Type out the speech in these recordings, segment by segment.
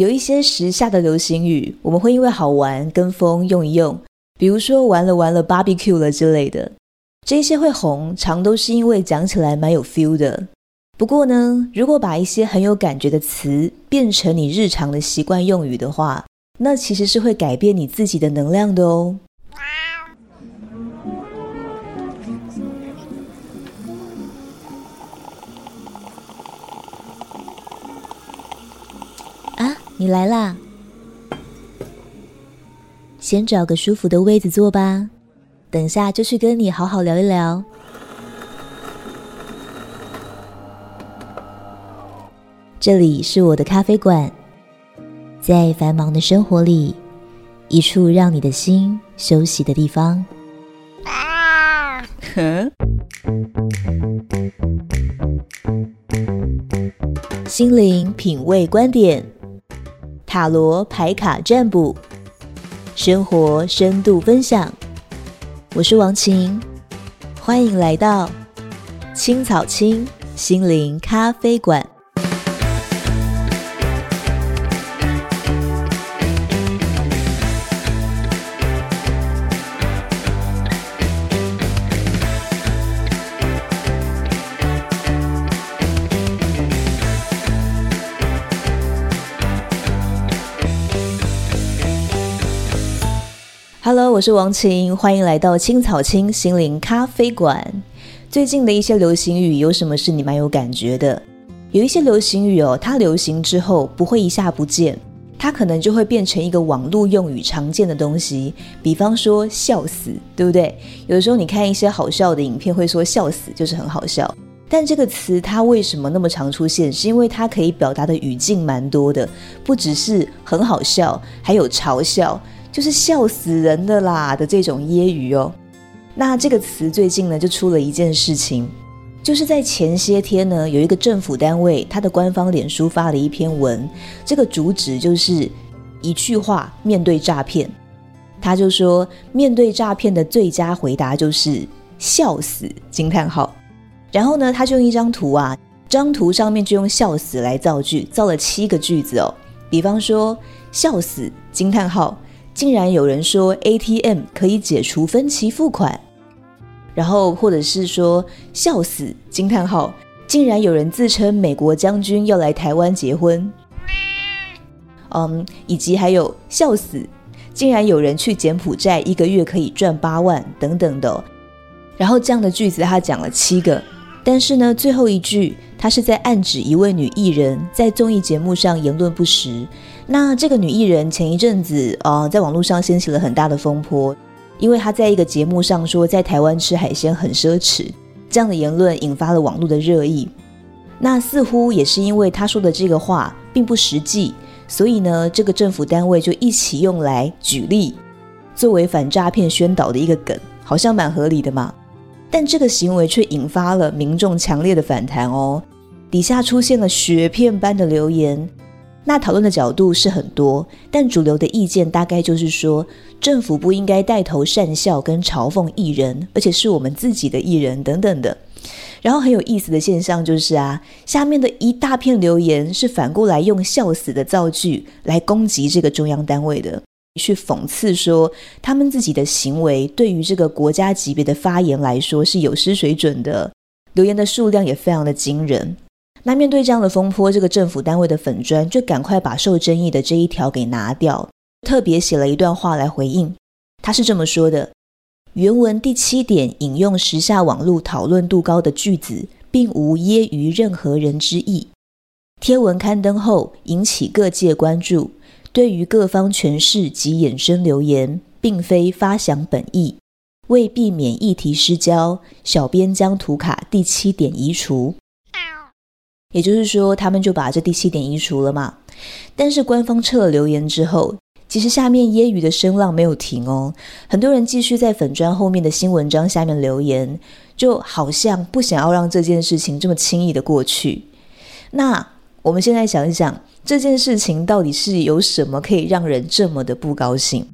有一些时下的流行语，我们会因为好玩跟风用一用，比如说完了完了 barbecue 了之类的。这些会红，常都是因为讲起来蛮有 feel 的。不过呢，如果把一些很有感觉的词变成你日常的习惯用语的话，那其实是会改变你自己的能量的哦。你来啦！先找个舒服的位子坐吧，等下就去跟你好好聊一聊。这里是我的咖啡馆。在繁忙的生活里，一处让你的心休息的地方。啊！哼。心灵品味观点，塔罗牌卡占卜，生活深度分享。我是王晴，欢迎来到青草青心灵咖啡馆。Hello，我是王晴，欢迎来到青草青心灵咖啡馆。最近的一些流行语有什么是你蛮有感觉的？有一些流行语哦，它流行之后不会一下不见，它可能就会变成一个网络用语常见的东西。比方说“笑死”，对不对？有时候你看一些好笑的影片，会说“笑死”就是很好笑。但这个词它为什么那么常出现？是因为它可以表达的语境蛮多的，不只是很好笑，还有嘲笑。就是笑死人的啦的这种揶揄哦，那这个词最近呢就出了一件事情，就是在前些天呢有一个政府单位，它的官方脸书发了一篇文，这个主旨就是一句话面对诈骗，他就说面对诈骗的最佳回答就是笑死惊叹号，然后呢他就用一张图啊，张图上面就用笑死来造句，造了七个句子哦，比方说笑死惊叹号。竟然有人说 ATM 可以解除分期付款，然后或者是说笑死惊叹号！竟然有人自称美国将军要来台湾结婚，嗯，以及还有笑死！竟然有人去柬埔寨一个月可以赚八万等等的，然后这样的句子他讲了七个，但是呢，最后一句他是在暗指一位女艺人，在综艺节目上言论不实。那这个女艺人前一阵子啊、在网络上掀起了很大的风波，因为她在一个节目上说在台湾吃海鲜很奢侈，这样的言论引发了网络的热议。那似乎也是因为她说的这个话并不实际，所以呢，这个政府单位就一起用来举例，作为反诈骗宣导的一个梗，好像蛮合理的嘛。但这个行为却引发了民众强烈的反弹哦，底下出现了雪片般的留言。那讨论的角度是很多，但主流的意见大概就是说，政府不应该带头讪笑跟嘲讽艺人，而且是我们自己的艺人等等的。然后很有意思的现象就是啊，下面的一大片留言是反过来用“笑死”的造句来攻击这个中央单位的，去讽刺说他们自己的行为对于这个国家级别的发言来说是有失水准的。留言的数量也非常的惊人。那面对这样的风波，这个政府单位的粉砖就赶快把受争议的这一条给拿掉，特别写了一段话来回应。他是这么说的：原文第七点引用时下网络讨论度高的句子，并无揶揄任何人之意。贴文刊登后引起各界关注，对于各方诠释及衍生留言，并非发想本意。为避免议题失焦，小编将图卡第七点移除。也就是说，他们就把这第七点移除了嘛。但是官方撤了留言之后，其实下面揶揄的声浪没有停哦。很多人继续在粉砖后面的新文章下面留言，就好像不想要让这件事情这么轻易的过去。那我们现在想一想，这件事情到底是有什么可以让人这么的不高兴？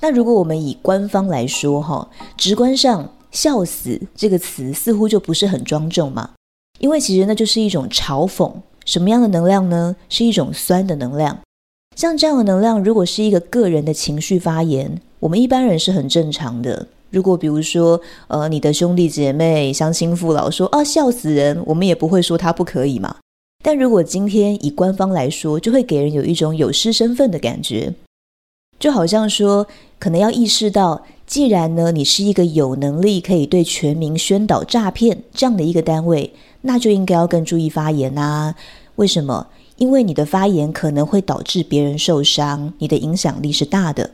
那如果我们以官方来说，哈，直观上笑死这个词似乎就不是很庄重嘛，因为其实那就是一种嘲讽。什么样的能量呢？是一种酸的能量。像这样的能量，如果是一个个人的情绪发言，我们一般人是很正常的。如果比如说，呃，你的兄弟姐妹、乡亲父老说啊，笑死人，我们也不会说他不可以嘛。但如果今天以官方来说，就会给人有一种有失身份的感觉，就好像说，可能要意识到，既然呢，你是一个有能力可以对全民宣导诈骗这样的一个单位，那就应该要更注意发言啊。为什么？因为你的发言可能会导致别人受伤，你的影响力是大的。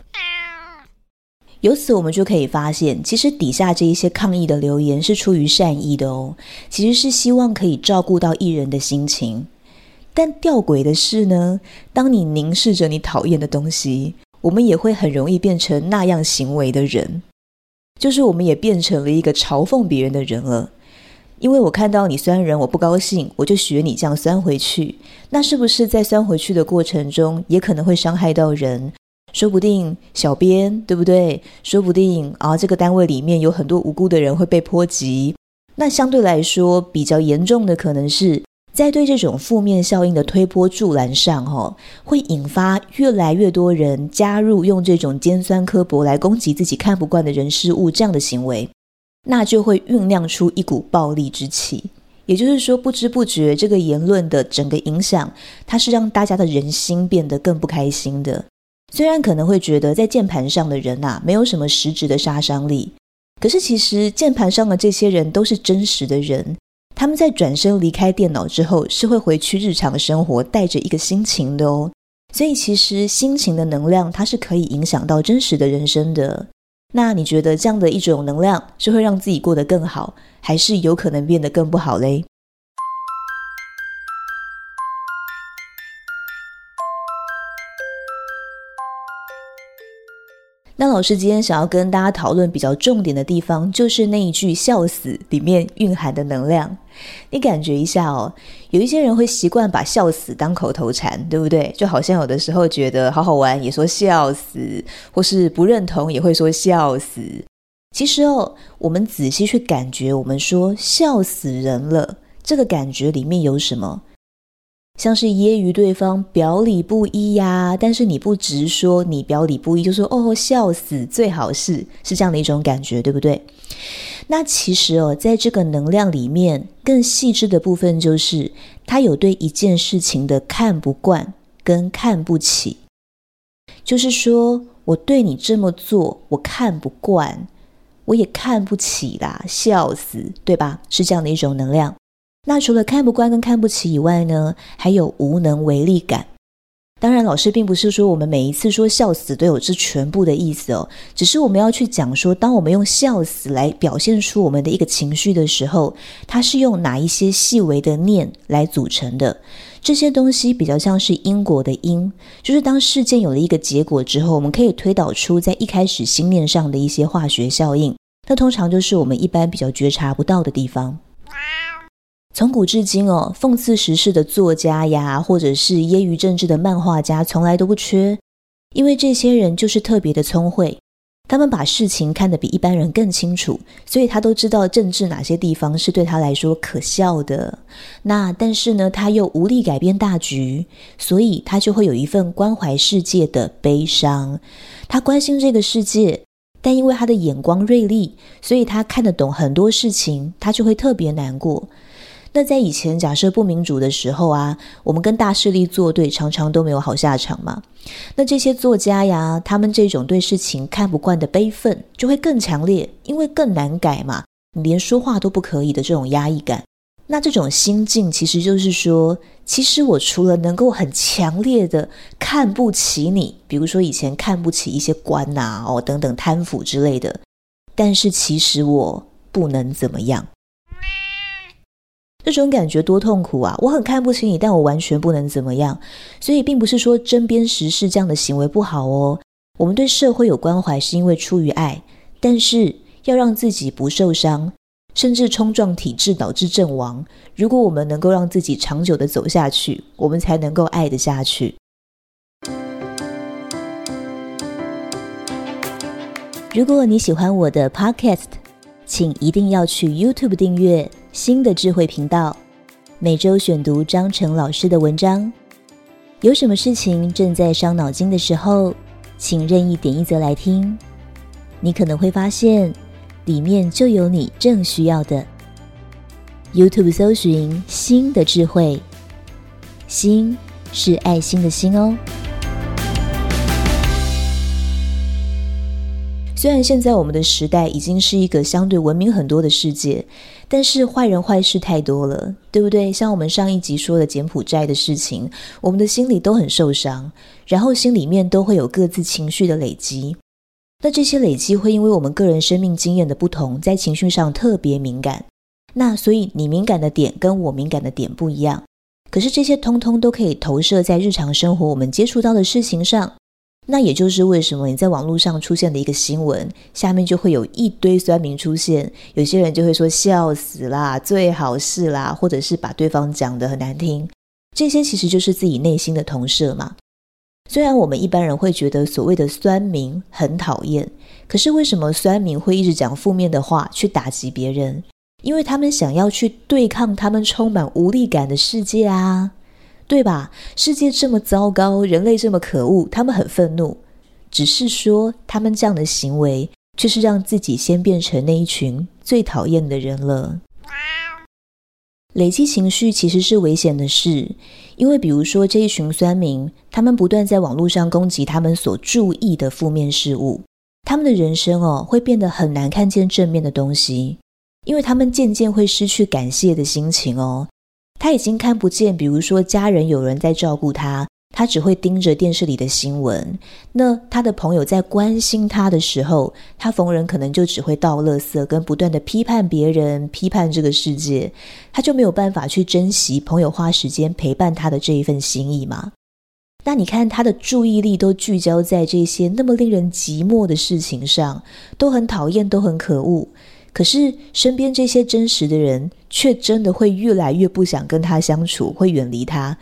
由此，我们就可以发现，其实底下这一些抗议的留言是出于善意的哦，其实是希望可以照顾到艺人的心情。但吊诡的是呢，当你凝视着你讨厌的东西，我们也会很容易变成那样行为的人，就是我们也变成了一个嘲讽别人的人了。因为我看到你酸人，我不高兴，我就学你这样酸回去。那是不是在酸回去的过程中，也可能会伤害到人？说不定小编对不对？说不定啊，这个单位里面有很多无辜的人会被波及。那相对来说比较严重的，可能是在对这种负面效应的推波助澜上，哈，会引发越来越多人加入用这种尖酸刻薄来攻击自己看不惯的人事物这样的行为，那就会酝酿出一股暴力之气。也就是说，不知不觉这个言论的整个影响，它是让大家的人心变得更不开心的。虽然可能会觉得在键盘上的人呐，没有什么实质的杀伤力，可是其实键盘上的这些人都是真实的人，他们在转身离开电脑之后，是会回去日常生活，带着一个心情的哦。所以其实心情的能量，它是可以影响到真实的人生的。那你觉得这样的一种能量，是会让自己过得更好，还是有可能变得更不好嘞？那老师今天想要跟大家讨论比较重点的地方，就是那一句“笑死”里面蕴含的能量。你感觉一下哦，有一些人会习惯把“笑死”当口头禅，对不对？就好像有的时候觉得好好玩，也说“笑死”，或是不认同也会说“笑死”。其实哦，我们仔细去感觉，我们说“笑死人了”，这个感觉里面有什么？像是揶揄对方表里不一呀，但是你不直说你表里不一，就说哦，笑死，最好是是这样的一种感觉，对不对？那其实哦，在这个能量里面更细致的部分，就是他有对一件事情的看不惯跟看不起，就是说我对你这么做，我看不惯，我也看不起啦，笑死，对吧？是这样的一种能量。那除了看不惯跟看不起以外呢，还有无能为力感。当然，老师并不是说我们每一次说笑死都有这全部的意思哦，只是我们要去讲说，当我们用笑死来表现出我们的一个情绪的时候，它是用哪一些细微的念来组成的？这些东西比较像是因果的因，就是当事件有了一个结果之后，我们可以推导出在一开始心念上的一些化学效应。那通常就是我们一般比较觉察不到的地方。从古至今哦，讽刺时事的作家呀，或者是揶揄政治的漫画家，从来都不缺。因为这些人就是特别的聪慧，他们把事情看得比一般人更清楚，所以他都知道政治哪些地方是对他来说可笑的。那但是呢，他又无力改变大局，所以他就会有一份关怀世界的悲伤。他关心这个世界，但因为他的眼光锐利，所以他看得懂很多事情，他就会特别难过。那在以前，假设不民主的时候啊，我们跟大势力作对，常常都没有好下场嘛。那这些作家呀，他们这种对事情看不惯的悲愤，就会更强烈，因为更难改嘛，你连说话都不可以的这种压抑感。那这种心境，其实就是说，其实我除了能够很强烈的看不起你，比如说以前看不起一些官呐、啊，哦等等贪腐之类的，但是其实我不能怎么样。这种感觉多痛苦啊！我很看不起你，但我完全不能怎么样。所以，并不是说针砭时事这样的行为不好哦。我们对社会有关怀，是因为出于爱。但是，要让自己不受伤，甚至冲撞体制导致阵亡。如果我们能够让自己长久的走下去，我们才能够爱得下去。如果你喜欢我的 Podcast，请一定要去 YouTube 订阅新的智慧频道，每周选读张成老师的文章。有什么事情正在伤脑筋的时候，请任意点一则来听，你可能会发现里面就有你正需要的。YouTube 搜寻心的智慧，心是爱心的心哦。虽然现在我们的时代已经是一个相对文明很多的世界，但是坏人坏事太多了，对不对？像我们上一集说的柬埔寨的事情，我们的心里都很受伤，然后心里面都会有各自情绪的累积。那这些累积会因为我们个人生命经验的不同，在情绪上特别敏感。那所以你敏感的点跟我敏感的点不一样，可是这些通通都可以投射在日常生活我们接触到的事情上。那也就是为什么你在网络上出现的一个新闻，下面就会有一堆酸民出现，有些人就会说笑死啦，最好是啦，或者是把对方讲得很难听，这些其实就是自己内心的投射嘛。虽然我们一般人会觉得所谓的酸民很讨厌，可是为什么酸民会一直讲负面的话去打击别人？因为他们想要去对抗他们充满无力感的世界啊。对吧？世界这么糟糕，人类这么可恶，他们很愤怒。只是说，他们这样的行为，却是让自己先变成那一群最讨厌的人了。累积情绪其实是危险的事，因为比如说这一群酸民，他们不断在网络上攻击他们所注意的负面事物，他们的人生哦，会变得很难看见正面的东西，因为他们渐渐会失去感谢的心情哦。他已经看不见，比如说家人有人在照顾他，他只会盯着电视里的新闻。那他的朋友在关心他的时候，他逢人可能就只会倒垃圾，跟不断的批判别人、批判这个世界，他就没有办法去珍惜朋友花时间陪伴他的这一份心意嘛。那你看他的注意力都聚焦在这些那么令人寂寞的事情上，都很讨厌，都很可恶。可是身边这些真实的人，却真的会越来越不想跟他相处，会远离他，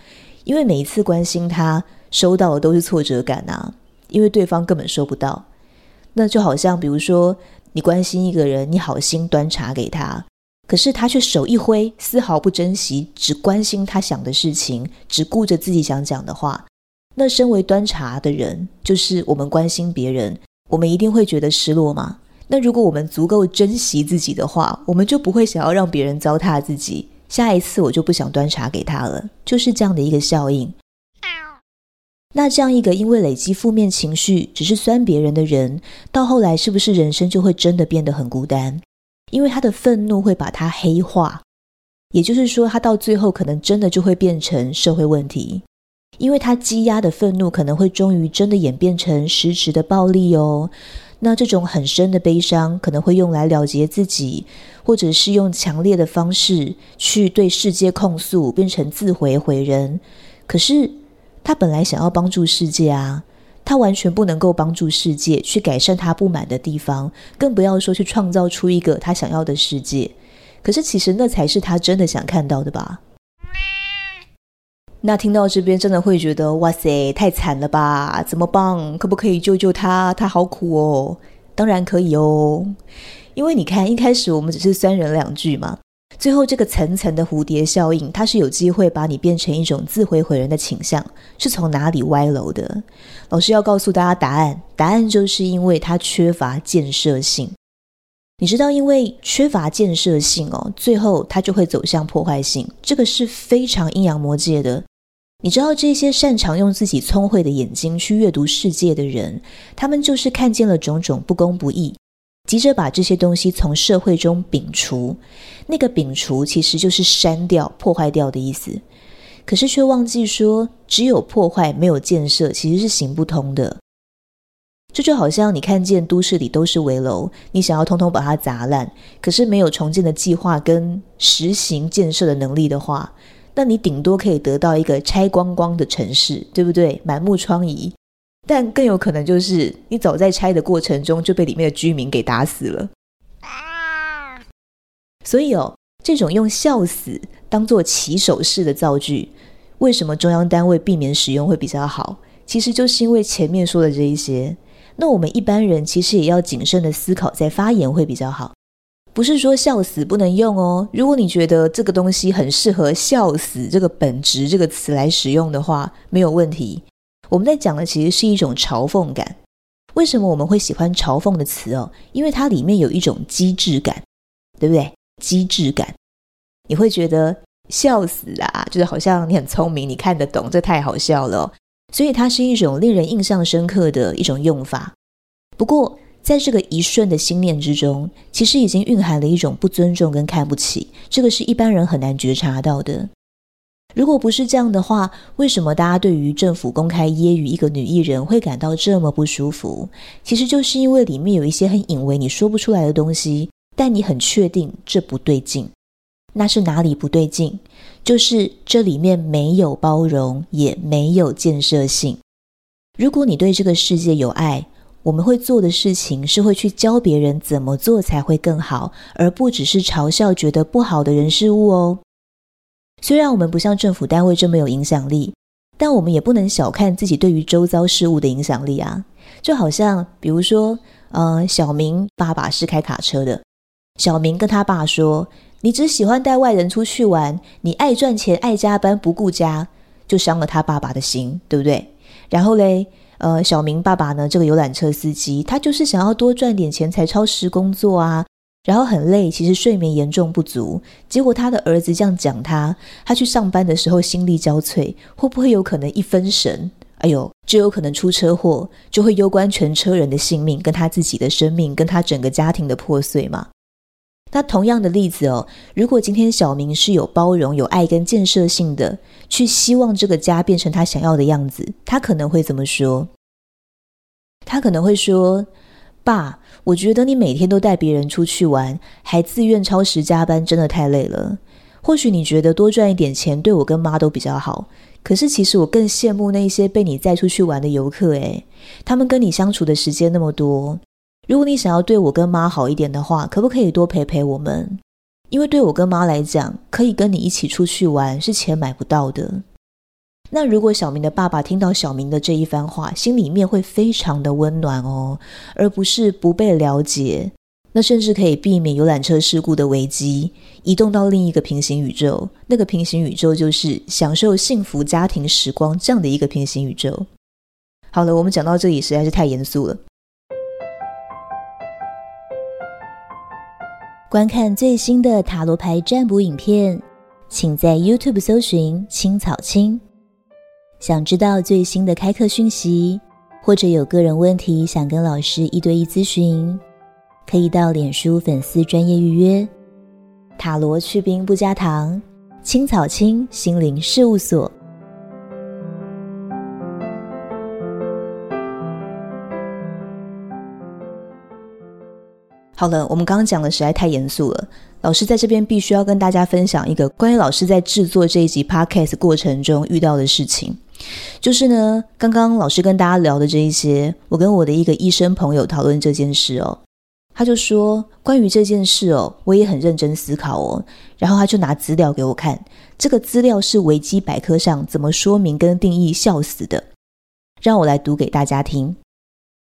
因为每一次关心他，收到的都是挫折感啊，因为对方根本收不到。那就好像，比如说你关心一个人，你好心端茶给他，可是他却手一挥，丝毫不珍惜，只关心他想的事情，只顾着自己想讲的话。那身为端茶的人，就是我们关心别人，我们一定会觉得失落吗？那如果我们足够珍惜自己的话，我们就不会想要让别人糟蹋自己。下一次我就不想端茶给他了，就是这样的一个效应。那这样一个因为累积负面情绪，只是酸别人的人，到后来是不是人生就会真的变得很孤单？因为他的愤怒会把他黑化，也就是说，他到最后可能真的就会变成社会问题，因为他积压的愤怒可能会终于真的演变成实质的暴力哦。那这种很深的悲伤可能会用来了结自己，或者是用强烈的方式去对世界控诉，变成自毁毁人。可是他本来想要帮助世界啊，他完全不能够帮助世界去改善他不满的地方，更不要说去创造出一个他想要的世界。可是其实那才是他真的想看到的吧。那听到这边，真的会觉得哇塞，太惨了吧？怎么办？可不可以救救他？他好苦哦。当然可以哦，因为你看，一开始我们只是酸人两句嘛，最后这个层层的蝴蝶效应，它是有机会把你变成一种自毁毁人的倾向，是从哪里歪楼的？老师要告诉大家答案，答案就是因为它缺乏建设性。你知道，因为缺乏建设性哦，最后它就会走向破坏性，这个是非常阴阳魔界的。你知道这些擅长用自己聪慧的眼睛去阅读世界的人，他们就是看见了种种不公不义，急着把这些东西从社会中摒除。那个摒除其实就是删掉、破坏掉的意思。可是却忘记说，只有破坏没有建设，其实是行不通的。这就好像你看见都市里都是危楼，你想要通通把它砸烂，可是没有重建的计划跟实行建设的能力的话。那你顶多可以得到一个拆光光的城市，对不对？满目疮痍，但更有可能就是你早在拆的过程中就被里面的居民给打死了。所以哦，这种用“笑死”当做起手式的造句，为什么中央单位避免使用会比较好？其实就是因为前面说的这一些。那我们一般人其实也要谨慎的思考，再发言会比较好。不是说笑死不能用哦。如果你觉得这个东西很适合“笑死”这个本质这个词来使用的话，没有问题。我们在讲的其实是一种嘲讽感。为什么我们会喜欢嘲讽的词哦？因为它里面有一种机智感，对不对？机智感，你会觉得笑死啊，就是好像你很聪明，你看得懂，这太好笑了。所以它是一种令人印象深刻的一种用法。不过，在这个一瞬的心念之中，其实已经蕴含了一种不尊重跟看不起，这个是一般人很难觉察到的。如果不是这样的话，为什么大家对于政府公开揶揄一个女艺人会感到这么不舒服？其实就是因为里面有一些很隐微你说不出来的东西，但你很确定这不对劲。那是哪里不对劲？就是这里面没有包容，也没有建设性。如果你对这个世界有爱，我们会做的事情是会去教别人怎么做才会更好，而不只是嘲笑觉得不好的人事物哦。虽然我们不像政府单位这么有影响力，但我们也不能小看自己对于周遭事物的影响力啊。就好像比如说，呃，小明爸爸是开卡车的，小明跟他爸说：“你只喜欢带外人出去玩，你爱赚钱爱加班不顾家”，就伤了他爸爸的心，对不对？然后嘞。呃，小明爸爸呢，这个游览车司机，他就是想要多赚点钱才超时工作啊，然后很累，其实睡眠严重不足。结果他的儿子这样讲他，他去上班的时候心力交瘁，会不会有可能一分神，哎呦，就有可能出车祸，就会攸关全车人的性命，跟他自己的生命，跟他整个家庭的破碎嘛？那同样的例子哦，如果今天小明是有包容、有爱跟建设性的，去希望这个家变成他想要的样子，他可能会怎么说？他可能会说：“爸，我觉得你每天都带别人出去玩，还自愿超时加班，真的太累了。或许你觉得多赚一点钱对我跟妈都比较好，可是其实我更羡慕那些被你载出去玩的游客，诶，他们跟你相处的时间那么多。”如果你想要对我跟妈好一点的话，可不可以多陪陪我们？因为对我跟妈来讲，可以跟你一起出去玩是钱买不到的。那如果小明的爸爸听到小明的这一番话，心里面会非常的温暖哦，而不是不被了解。那甚至可以避免游览车事故的危机，移动到另一个平行宇宙。那个平行宇宙就是享受幸福家庭时光这样的一个平行宇宙。好了，我们讲到这里实在是太严肃了。观看最新的塔罗牌占卜影片，请在 YouTube 搜寻“青草青”。想知道最新的开课讯息，或者有个人问题想跟老师一对一咨询，可以到脸书粉丝专业预约。塔罗去冰不加糖，青草青心灵事务所。好了，我们刚刚讲的实在太严肃了。老师在这边必须要跟大家分享一个关于老师在制作这一集 Podcast 过程中遇到的事情，就是呢，刚刚老师跟大家聊的这一些，我跟我的一个医生朋友讨论这件事哦，他就说关于这件事哦，我也很认真思考哦，然后他就拿资料给我看，这个资料是维基百科上怎么说明跟定义笑死的，让我来读给大家听。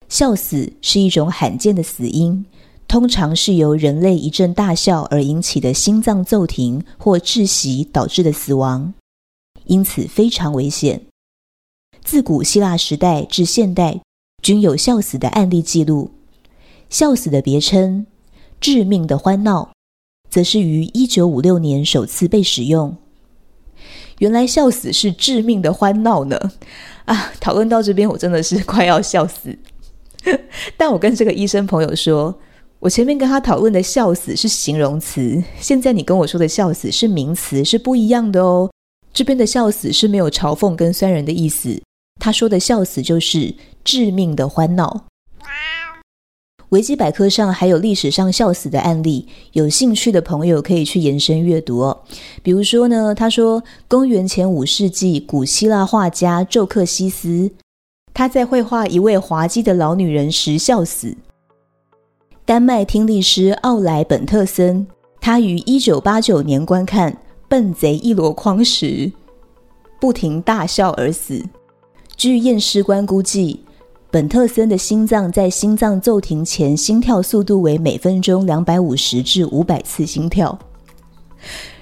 笑死是一种罕见的死因。通常是由人类一阵大笑而引起的心脏骤停或窒息导致的死亡，因此非常危险。自古希腊时代至现代，均有笑死的案例记录。笑死的别称“致命的欢闹”，则是于一九五六年首次被使用。原来笑死是致命的欢闹呢！啊，讨论到这边，我真的是快要笑死。但我跟这个医生朋友说。我前面跟他讨论的“笑死”是形容词，现在你跟我说的“笑死”是名词，是不一样的哦。这边的“笑死”是没有嘲讽跟酸人的意思，他说的“笑死”就是致命的欢闹。维基百科上还有历史上笑死的案例，有兴趣的朋友可以去延伸阅读哦。比如说呢，他说公元前五世纪古希腊画家宙克西斯，他在绘画一位滑稽的老女人时笑死。丹麦听力师奥莱本特森，他于一九八九年观看《笨贼一箩筐》时，不停大笑而死。据验尸官估计，本特森的心脏在心脏骤停前，心跳速度为每分钟两百五十至五百次心跳。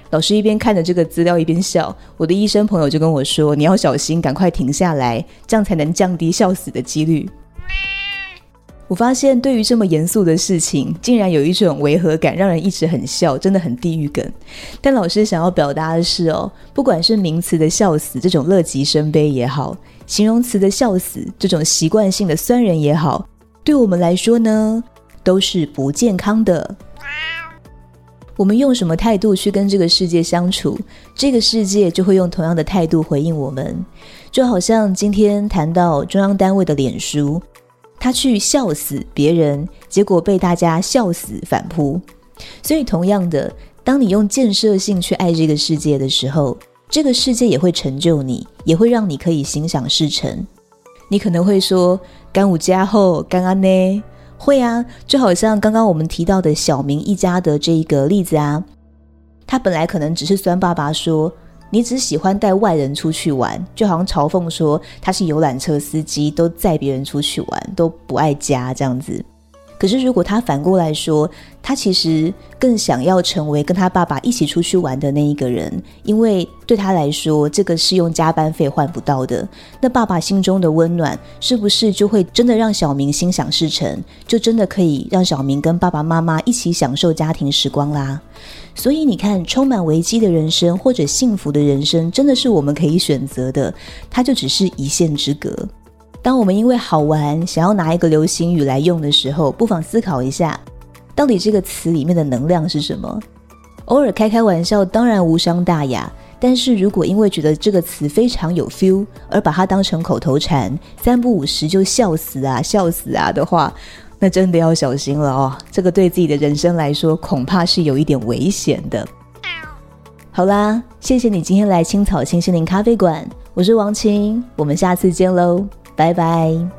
老师一边看着这个资料一边笑。我的医生朋友就跟我说：“你要小心，赶快停下来，这样才能降低笑死的几率。”我发现，对于这么严肃的事情，竟然有一种违和感，让人一直很笑，真的很地狱梗。但老师想要表达的是，哦，不管是名词的笑死这种乐极生悲也好，形容词的笑死这种习惯性的酸人也好，对我们来说呢，都是不健康的。我们用什么态度去跟这个世界相处，这个世界就会用同样的态度回应我们。就好像今天谈到中央单位的脸书。他去笑死别人，结果被大家笑死反扑。所以，同样的，当你用建设性去爱这个世界的时候，这个世界也会成就你，也会让你可以心想事成。你可能会说：“干五家后，干安呢？”会啊，就好像刚刚我们提到的小明一家的这一个例子啊，他本来可能只是酸爸爸说。你只喜欢带外人出去玩，就好像嘲讽说他是游览车司机，都载别人出去玩，都不爱家这样子。可是如果他反过来说，他其实更想要成为跟他爸爸一起出去玩的那一个人，因为对他来说，这个是用加班费换不到的。那爸爸心中的温暖，是不是就会真的让小明心想事成？就真的可以让小明跟爸爸妈妈一起享受家庭时光啦？所以你看，充满危机的人生或者幸福的人生，真的是我们可以选择的，它就只是一线之隔。当我们因为好玩想要拿一个流行语来用的时候，不妨思考一下，到底这个词里面的能量是什么？偶尔开开玩笑当然无伤大雅，但是如果因为觉得这个词非常有 feel 而把它当成口头禅，三不五时就笑死啊笑死啊的话，那真的要小心了哦。这个对自己的人生来说，恐怕是有一点危险的。好啦，谢谢你今天来青草清心林咖啡馆，我是王晴，我们下次见喽。拜拜。